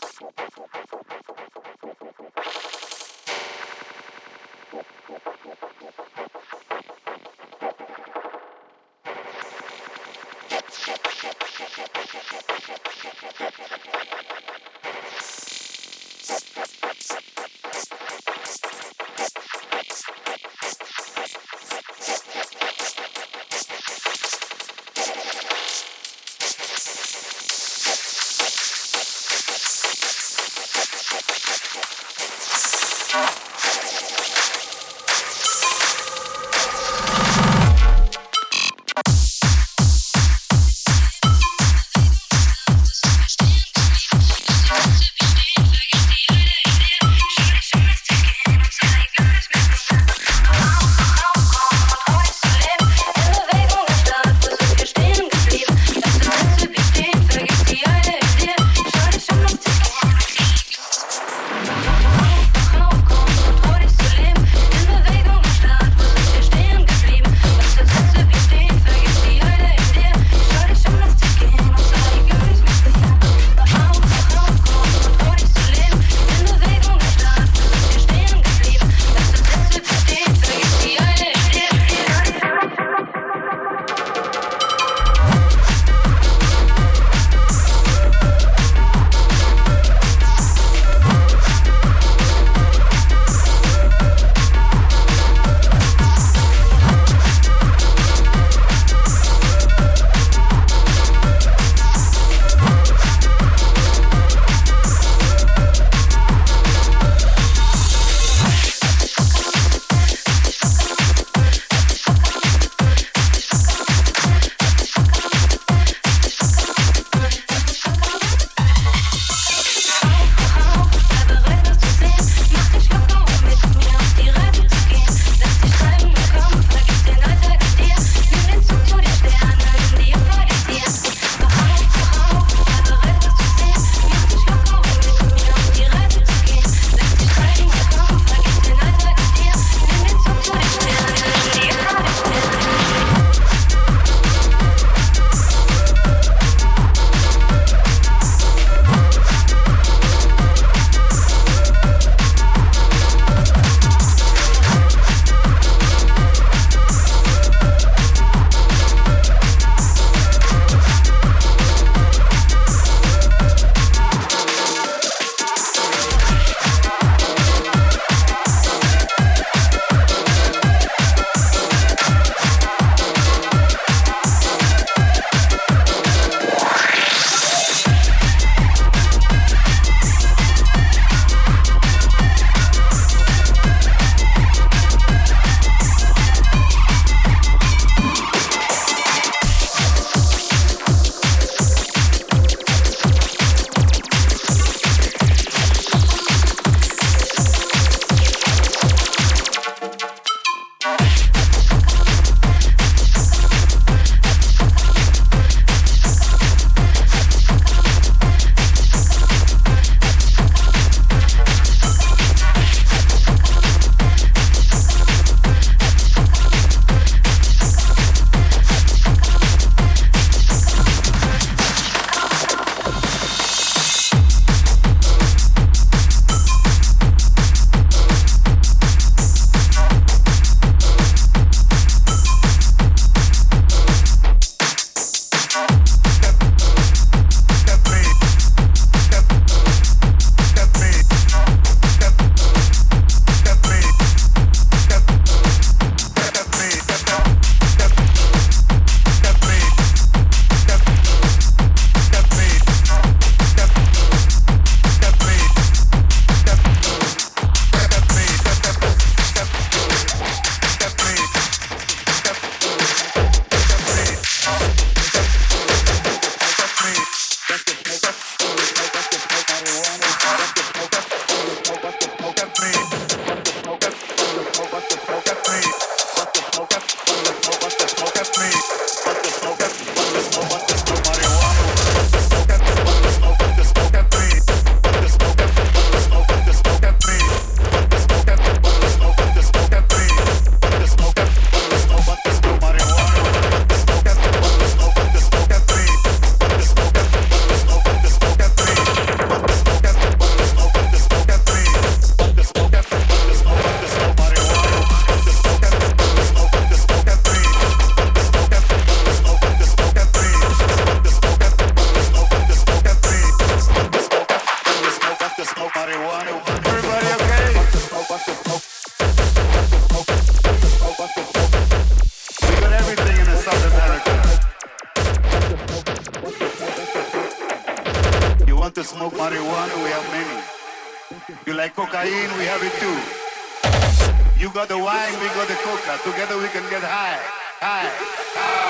ハイソンハイソンハイソンハイソンハイソン。to smoke marijuana? We have many. You like cocaine? We have it too. You got the wine, we got the coca. Together we can get high, high, high.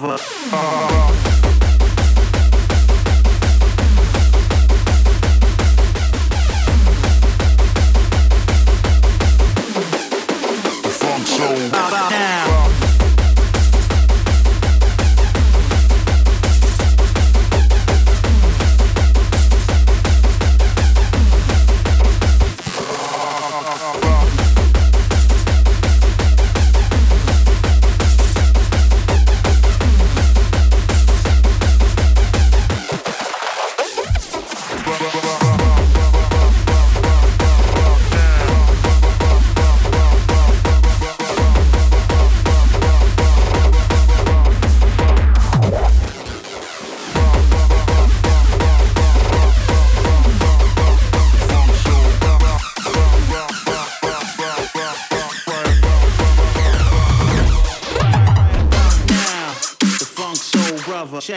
lover.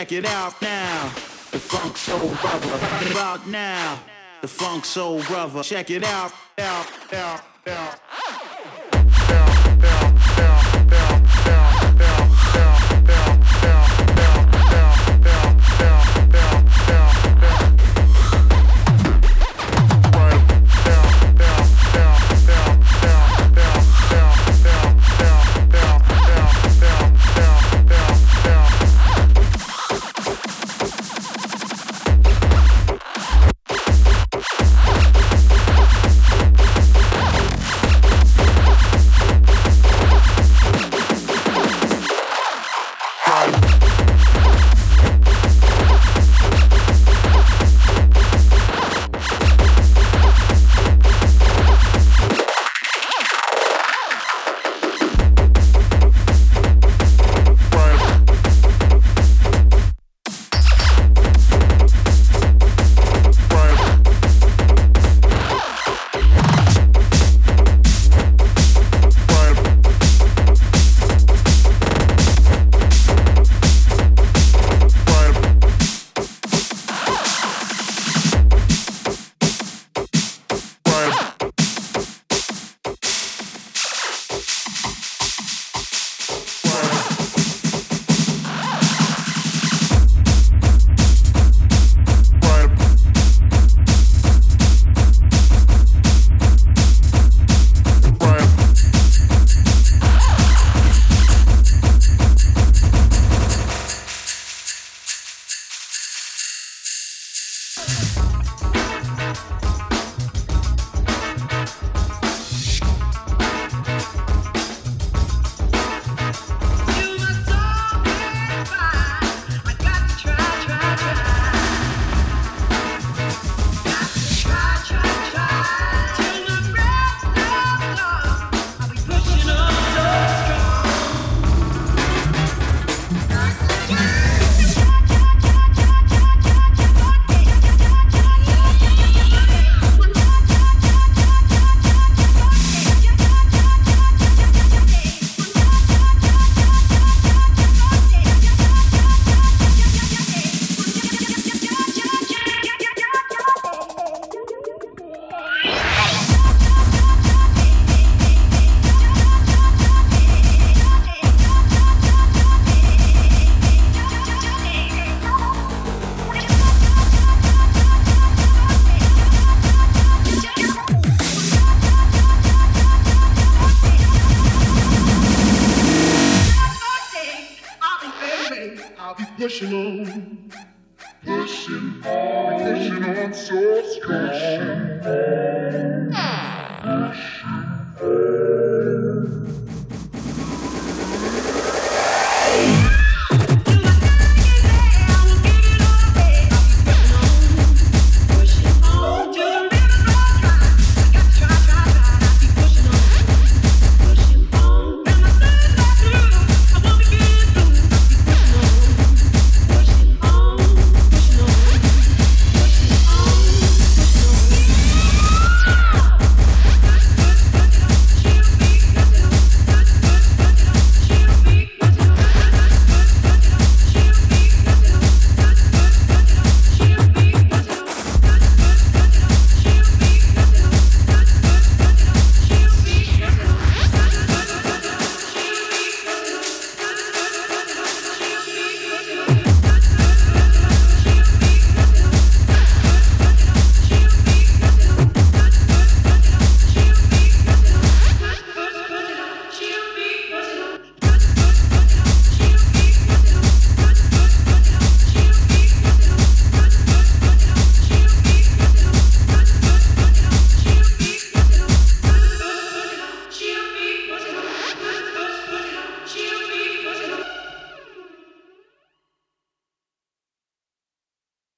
Check it out now. The Funk Soul Brother. About now. The Funk Soul Brother. Check it. Out, pushing on